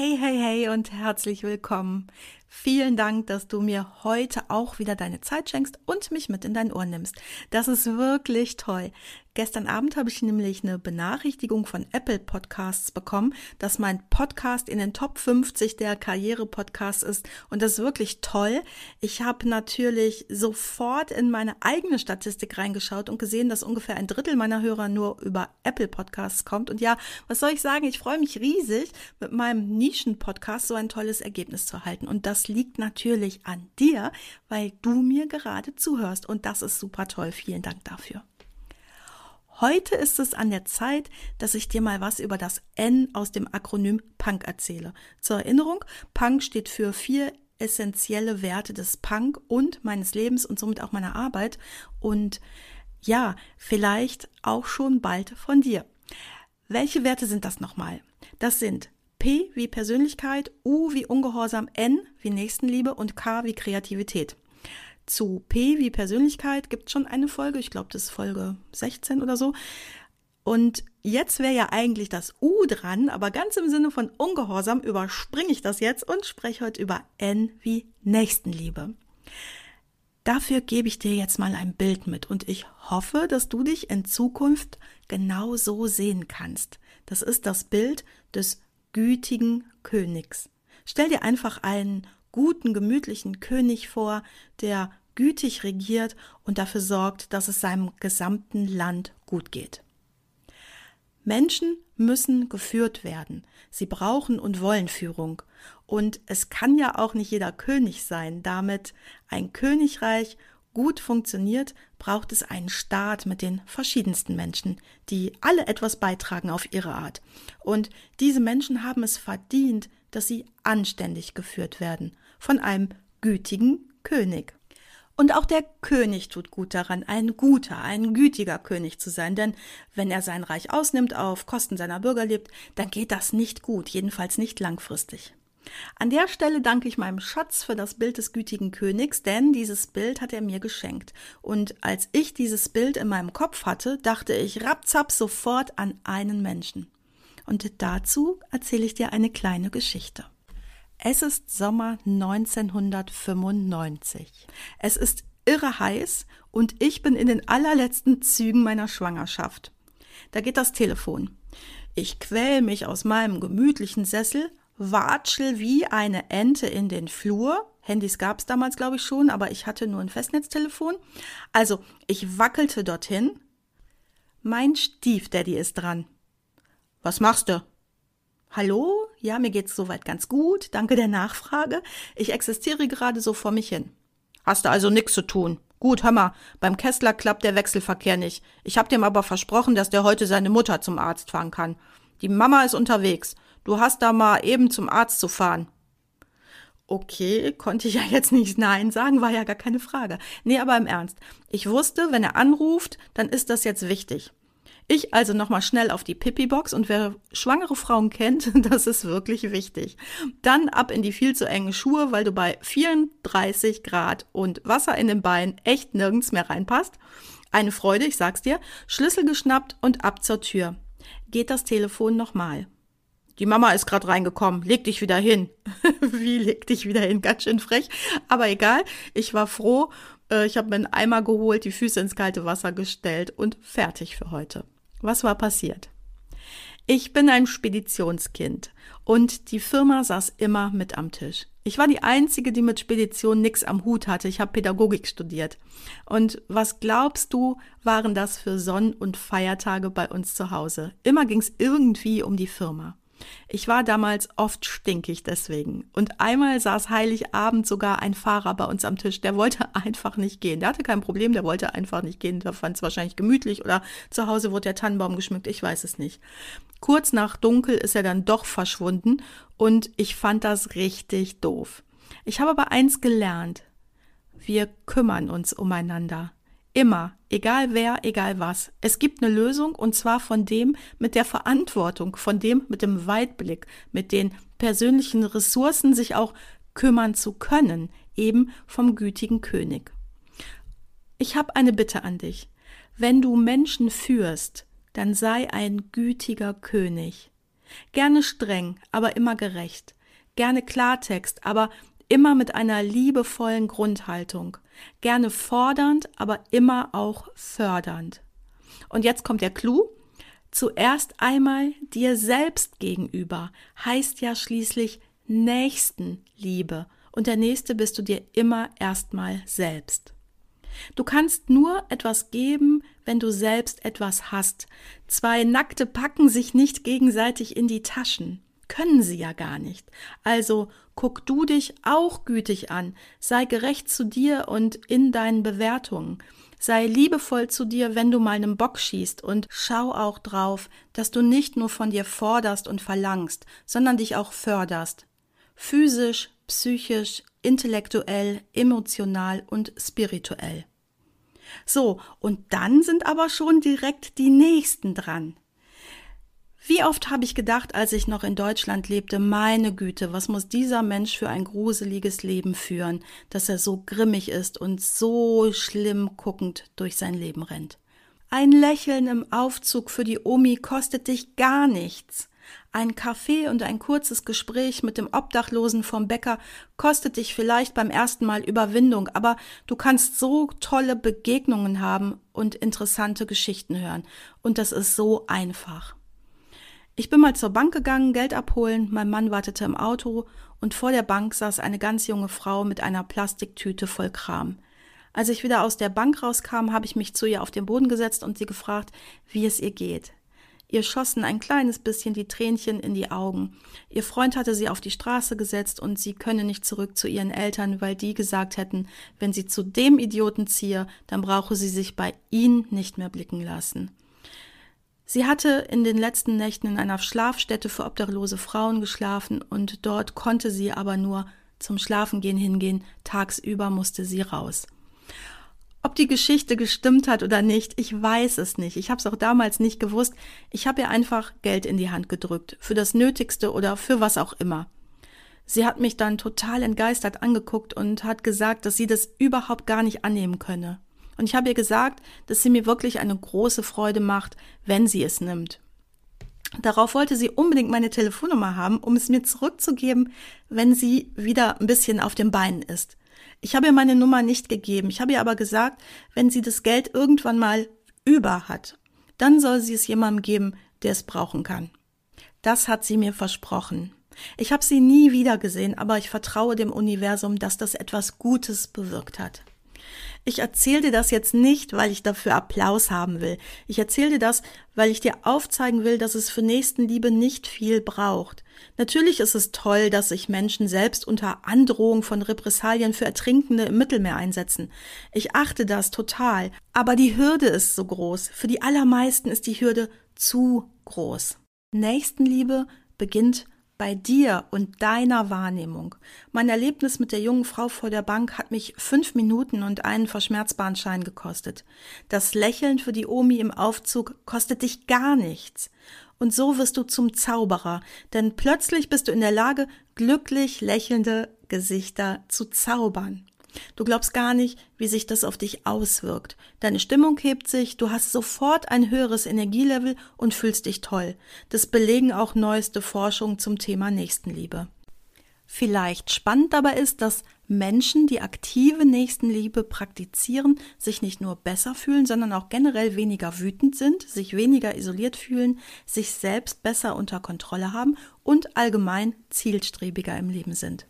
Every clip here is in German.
Hey, hey, hey und herzlich willkommen. Vielen Dank, dass du mir heute auch wieder deine Zeit schenkst und mich mit in dein Ohr nimmst. Das ist wirklich toll. Gestern Abend habe ich nämlich eine Benachrichtigung von Apple Podcasts bekommen, dass mein Podcast in den Top 50 der Karriere-Podcasts ist. Und das ist wirklich toll. Ich habe natürlich sofort in meine eigene Statistik reingeschaut und gesehen, dass ungefähr ein Drittel meiner Hörer nur über Apple Podcasts kommt. Und ja, was soll ich sagen? Ich freue mich riesig, mit meinem Nischen-Podcast so ein tolles Ergebnis zu erhalten. Und das liegt natürlich an dir, weil du mir gerade zuhörst. Und das ist super toll. Vielen Dank dafür. Heute ist es an der Zeit, dass ich dir mal was über das N aus dem Akronym Punk erzähle. Zur Erinnerung, Punk steht für vier essentielle Werte des Punk und meines Lebens und somit auch meiner Arbeit und ja, vielleicht auch schon bald von dir. Welche Werte sind das nochmal? Das sind P wie Persönlichkeit, U wie Ungehorsam, N wie Nächstenliebe und K wie Kreativität. Zu P wie Persönlichkeit gibt schon eine Folge, ich glaube, das ist Folge 16 oder so. Und jetzt wäre ja eigentlich das U dran, aber ganz im Sinne von Ungehorsam überspringe ich das jetzt und spreche heute über N wie Nächstenliebe. Dafür gebe ich dir jetzt mal ein Bild mit und ich hoffe, dass du dich in Zukunft genau so sehen kannst. Das ist das Bild des gütigen Königs. Stell dir einfach einen guten, gemütlichen König vor, der gütig regiert und dafür sorgt, dass es seinem gesamten Land gut geht. Menschen müssen geführt werden. Sie brauchen und wollen Führung. Und es kann ja auch nicht jeder König sein. Damit ein Königreich gut funktioniert, braucht es einen Staat mit den verschiedensten Menschen, die alle etwas beitragen auf ihre Art. Und diese Menschen haben es verdient, dass sie anständig geführt werden von einem gütigen König. Und auch der König tut gut daran, ein guter, ein gütiger König zu sein, denn wenn er sein Reich ausnimmt, auf Kosten seiner Bürger lebt, dann geht das nicht gut, jedenfalls nicht langfristig. An der Stelle danke ich meinem Schatz für das Bild des gütigen Königs, denn dieses Bild hat er mir geschenkt. Und als ich dieses Bild in meinem Kopf hatte, dachte ich rapzapp sofort an einen Menschen. Und dazu erzähle ich dir eine kleine Geschichte. Es ist Sommer 1995. Es ist irre heiß und ich bin in den allerletzten Zügen meiner Schwangerschaft. Da geht das Telefon. Ich quäl mich aus meinem gemütlichen Sessel, watschel wie eine Ente in den Flur. Handys gab's damals, glaube ich, schon, aber ich hatte nur ein Festnetztelefon. Also, ich wackelte dorthin. Mein Stiefdaddy ist dran. Was machst du? Hallo? Ja, mir geht's soweit ganz gut. Danke der Nachfrage. Ich existiere gerade so vor mich hin. Hast du also nix zu tun? Gut, hör mal, beim Kessler klappt der Wechselverkehr nicht. Ich hab dem aber versprochen, dass der heute seine Mutter zum Arzt fahren kann. Die Mama ist unterwegs. Du hast da mal eben zum Arzt zu fahren. Okay, konnte ich ja jetzt nicht Nein sagen, war ja gar keine Frage. Nee, aber im Ernst. Ich wusste, wenn er anruft, dann ist das jetzt wichtig. Ich also nochmal schnell auf die Pipi-Box und wer schwangere Frauen kennt, das ist wirklich wichtig. Dann ab in die viel zu engen Schuhe, weil du bei 34 Grad und Wasser in den Beinen echt nirgends mehr reinpasst. Eine Freude, ich sag's dir. Schlüssel geschnappt und ab zur Tür. Geht das Telefon nochmal. Die Mama ist gerade reingekommen. Leg dich wieder hin. Wie leg dich wieder hin? Ganz schön frech. Aber egal. Ich war froh. Äh, ich habe mir einen Eimer geholt, die Füße ins kalte Wasser gestellt und fertig für heute. Was war passiert? Ich bin ein Speditionskind und die Firma saß immer mit am Tisch. Ich war die Einzige, die mit Spedition nix am Hut hatte. Ich habe Pädagogik studiert. Und was glaubst du, waren das für Sonn- und Feiertage bei uns zu Hause? Immer ging's irgendwie um die Firma. Ich war damals oft stinkig deswegen. Und einmal saß Heiligabend sogar ein Fahrer bei uns am Tisch, der wollte einfach nicht gehen. Der hatte kein Problem, der wollte einfach nicht gehen. Der fand es wahrscheinlich gemütlich oder zu Hause wurde der Tannenbaum geschmückt, ich weiß es nicht. Kurz nach dunkel ist er dann doch verschwunden und ich fand das richtig doof. Ich habe aber eins gelernt. wir kümmern uns umeinander. Immer, egal wer, egal was. Es gibt eine Lösung und zwar von dem mit der Verantwortung, von dem mit dem Weitblick, mit den persönlichen Ressourcen, sich auch kümmern zu können, eben vom gütigen König. Ich habe eine Bitte an dich. Wenn du Menschen führst, dann sei ein gütiger König. Gerne streng, aber immer gerecht. Gerne Klartext, aber immer mit einer liebevollen Grundhaltung. Gerne fordernd, aber immer auch fördernd. Und jetzt kommt der Clou. Zuerst einmal dir selbst gegenüber heißt ja schließlich Nächstenliebe. Und der Nächste bist du dir immer erstmal selbst. Du kannst nur etwas geben, wenn du selbst etwas hast. Zwei Nackte packen sich nicht gegenseitig in die Taschen. Können sie ja gar nicht. Also guck du dich auch gütig an, sei gerecht zu dir und in deinen Bewertungen. Sei liebevoll zu dir, wenn du mal einen Bock schießt und schau auch drauf, dass du nicht nur von dir forderst und verlangst, sondern dich auch förderst. Physisch, psychisch, intellektuell, emotional und spirituell. So, und dann sind aber schon direkt die nächsten dran. Wie oft habe ich gedacht, als ich noch in Deutschland lebte, meine Güte, was muss dieser Mensch für ein gruseliges Leben führen, dass er so grimmig ist und so schlimm guckend durch sein Leben rennt. Ein Lächeln im Aufzug für die Omi kostet dich gar nichts. Ein Kaffee und ein kurzes Gespräch mit dem Obdachlosen vom Bäcker kostet dich vielleicht beim ersten Mal Überwindung, aber du kannst so tolle Begegnungen haben und interessante Geschichten hören. Und das ist so einfach. Ich bin mal zur Bank gegangen, Geld abholen, mein Mann wartete im Auto und vor der Bank saß eine ganz junge Frau mit einer Plastiktüte voll Kram. Als ich wieder aus der Bank rauskam, habe ich mich zu ihr auf den Boden gesetzt und sie gefragt, wie es ihr geht. Ihr schossen ein kleines bisschen die Tränchen in die Augen. Ihr Freund hatte sie auf die Straße gesetzt und sie könne nicht zurück zu ihren Eltern, weil die gesagt hätten, wenn sie zu dem Idioten ziehe, dann brauche sie sich bei ihm nicht mehr blicken lassen. Sie hatte in den letzten Nächten in einer Schlafstätte für obdachlose Frauen geschlafen und dort konnte sie aber nur zum Schlafengehen hingehen, tagsüber musste sie raus. Ob die Geschichte gestimmt hat oder nicht, ich weiß es nicht. Ich habe es auch damals nicht gewusst. Ich habe ihr einfach Geld in die Hand gedrückt, für das Nötigste oder für was auch immer. Sie hat mich dann total entgeistert angeguckt und hat gesagt, dass sie das überhaupt gar nicht annehmen könne. Und ich habe ihr gesagt, dass sie mir wirklich eine große Freude macht, wenn sie es nimmt. Darauf wollte sie unbedingt meine Telefonnummer haben, um es mir zurückzugeben, wenn sie wieder ein bisschen auf den Beinen ist. Ich habe ihr meine Nummer nicht gegeben. Ich habe ihr aber gesagt, wenn sie das Geld irgendwann mal über hat, dann soll sie es jemandem geben, der es brauchen kann. Das hat sie mir versprochen. Ich habe sie nie wieder gesehen, aber ich vertraue dem Universum, dass das etwas Gutes bewirkt hat. Ich erzähle dir das jetzt nicht, weil ich dafür Applaus haben will. Ich erzähle dir das, weil ich dir aufzeigen will, dass es für Nächstenliebe nicht viel braucht. Natürlich ist es toll, dass sich Menschen selbst unter Androhung von Repressalien für Ertrinkende im Mittelmeer einsetzen. Ich achte das total. Aber die Hürde ist so groß. Für die allermeisten ist die Hürde zu groß. Nächstenliebe beginnt bei dir und deiner Wahrnehmung. Mein Erlebnis mit der jungen Frau vor der Bank hat mich fünf Minuten und einen verschmerzbaren Schein gekostet. Das Lächeln für die Omi im Aufzug kostet dich gar nichts. Und so wirst du zum Zauberer, denn plötzlich bist du in der Lage, glücklich lächelnde Gesichter zu zaubern. Du glaubst gar nicht, wie sich das auf dich auswirkt. Deine Stimmung hebt sich, du hast sofort ein höheres Energielevel und fühlst dich toll. Das belegen auch neueste Forschungen zum Thema Nächstenliebe. Vielleicht spannend dabei ist, dass Menschen, die aktive Nächstenliebe praktizieren, sich nicht nur besser fühlen, sondern auch generell weniger wütend sind, sich weniger isoliert fühlen, sich selbst besser unter Kontrolle haben und allgemein zielstrebiger im Leben sind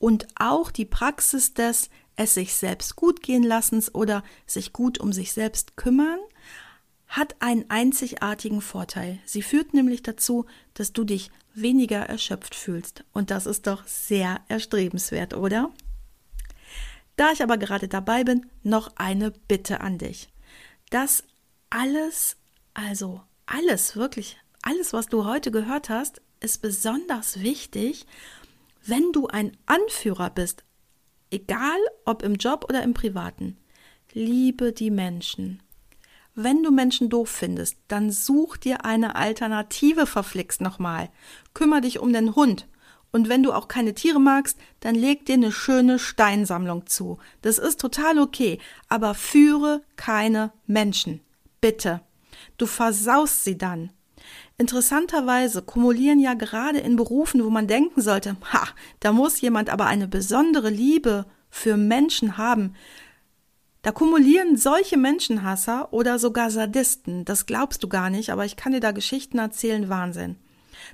und auch die Praxis des es sich selbst gut gehen lassens oder sich gut um sich selbst kümmern hat einen einzigartigen Vorteil. Sie führt nämlich dazu, dass du dich weniger erschöpft fühlst. Und das ist doch sehr erstrebenswert, oder? Da ich aber gerade dabei bin, noch eine Bitte an dich. Das alles, also alles, wirklich alles, was du heute gehört hast, ist besonders wichtig wenn du ein Anführer bist, Egal ob im Job oder im Privaten. Liebe die Menschen. Wenn du Menschen doof findest, dann such dir eine Alternative verflixt nochmal. Kümmer dich um den Hund. Und wenn du auch keine Tiere magst, dann leg dir eine schöne Steinsammlung zu. Das ist total okay. Aber führe keine Menschen. Bitte. Du versaust sie dann. Interessanterweise kumulieren ja gerade in Berufen, wo man denken sollte, ha, da muss jemand aber eine besondere Liebe für Menschen haben, da kumulieren solche Menschenhasser oder sogar Sadisten, das glaubst du gar nicht, aber ich kann dir da Geschichten erzählen, Wahnsinn.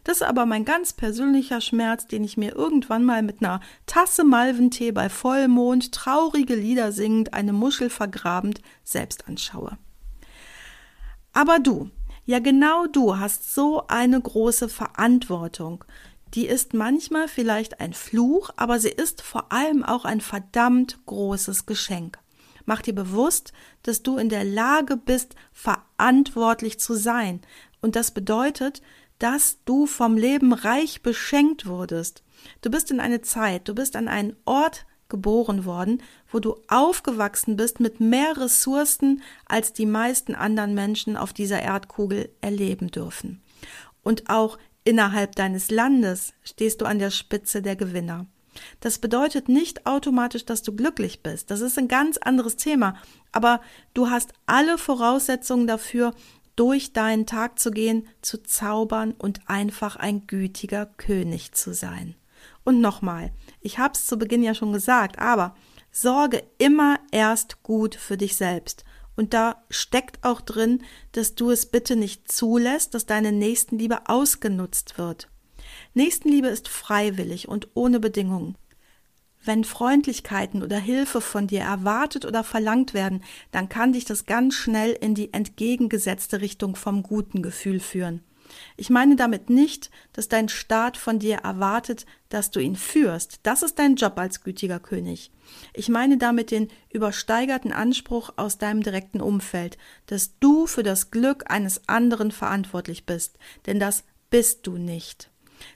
Das ist aber mein ganz persönlicher Schmerz, den ich mir irgendwann mal mit einer Tasse Malventee bei Vollmond, traurige Lieder singend, eine Muschel vergrabend, selbst anschaue. Aber du, ja genau du hast so eine große Verantwortung. Die ist manchmal vielleicht ein Fluch, aber sie ist vor allem auch ein verdammt großes Geschenk. Mach dir bewusst, dass du in der Lage bist, verantwortlich zu sein. Und das bedeutet, dass du vom Leben reich beschenkt wurdest. Du bist in eine Zeit, du bist an einen Ort geboren worden, wo du aufgewachsen bist mit mehr Ressourcen, als die meisten anderen Menschen auf dieser Erdkugel erleben dürfen. Und auch innerhalb deines Landes stehst du an der Spitze der Gewinner. Das bedeutet nicht automatisch, dass du glücklich bist. Das ist ein ganz anderes Thema. Aber du hast alle Voraussetzungen dafür, durch deinen Tag zu gehen, zu zaubern und einfach ein gütiger König zu sein. Und nochmal, ich habe es zu Beginn ja schon gesagt, aber sorge immer erst gut für dich selbst. Und da steckt auch drin, dass du es bitte nicht zulässt, dass deine Nächstenliebe ausgenutzt wird. Nächstenliebe ist freiwillig und ohne Bedingungen. Wenn Freundlichkeiten oder Hilfe von dir erwartet oder verlangt werden, dann kann dich das ganz schnell in die entgegengesetzte Richtung vom guten Gefühl führen. Ich meine damit nicht, dass dein Staat von dir erwartet, dass du ihn führst. Das ist dein Job als gütiger König. Ich meine damit den übersteigerten Anspruch aus deinem direkten Umfeld, dass du für das Glück eines anderen verantwortlich bist. Denn das bist du nicht.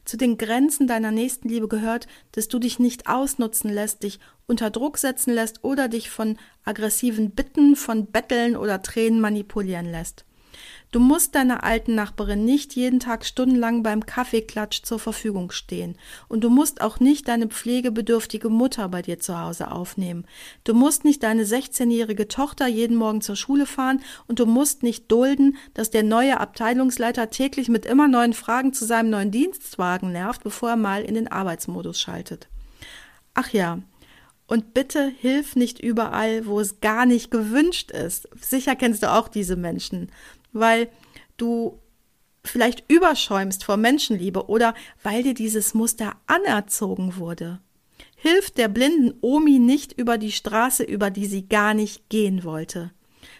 Zu den Grenzen deiner Nächstenliebe gehört, dass du dich nicht ausnutzen lässt, dich unter Druck setzen lässt oder dich von aggressiven Bitten, von Betteln oder Tränen manipulieren lässt. Du musst deiner alten Nachbarin nicht jeden Tag stundenlang beim Kaffeeklatsch zur Verfügung stehen. Und du musst auch nicht deine pflegebedürftige Mutter bei dir zu Hause aufnehmen. Du musst nicht deine 16-jährige Tochter jeden Morgen zur Schule fahren und du musst nicht dulden, dass der neue Abteilungsleiter täglich mit immer neuen Fragen zu seinem neuen Dienstwagen nervt, bevor er mal in den Arbeitsmodus schaltet. Ach ja, und bitte hilf nicht überall, wo es gar nicht gewünscht ist. Sicher kennst du auch diese Menschen weil du vielleicht überschäumst vor Menschenliebe oder weil dir dieses Muster anerzogen wurde. Hilf der blinden Omi nicht über die Straße, über die sie gar nicht gehen wollte.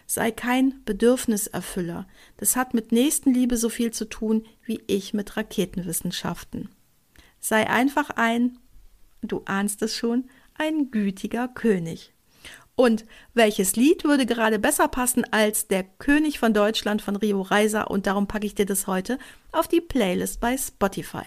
Sei kein Bedürfniserfüller. Das hat mit Nächstenliebe so viel zu tun wie ich mit Raketenwissenschaften. Sei einfach ein, du ahnst es schon, ein gütiger König. Und welches Lied würde gerade besser passen als der König von Deutschland von Rio Reiser und darum packe ich dir das heute auf die Playlist bei Spotify.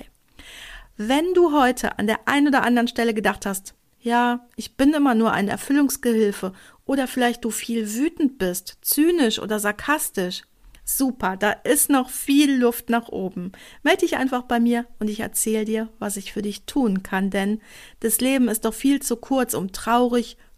Wenn du heute an der einen oder anderen Stelle gedacht hast, ja, ich bin immer nur ein Erfüllungsgehilfe oder vielleicht du viel wütend bist, zynisch oder sarkastisch, super, da ist noch viel Luft nach oben. Meld dich einfach bei mir und ich erzähle dir, was ich für dich tun kann, denn das Leben ist doch viel zu kurz, um traurig,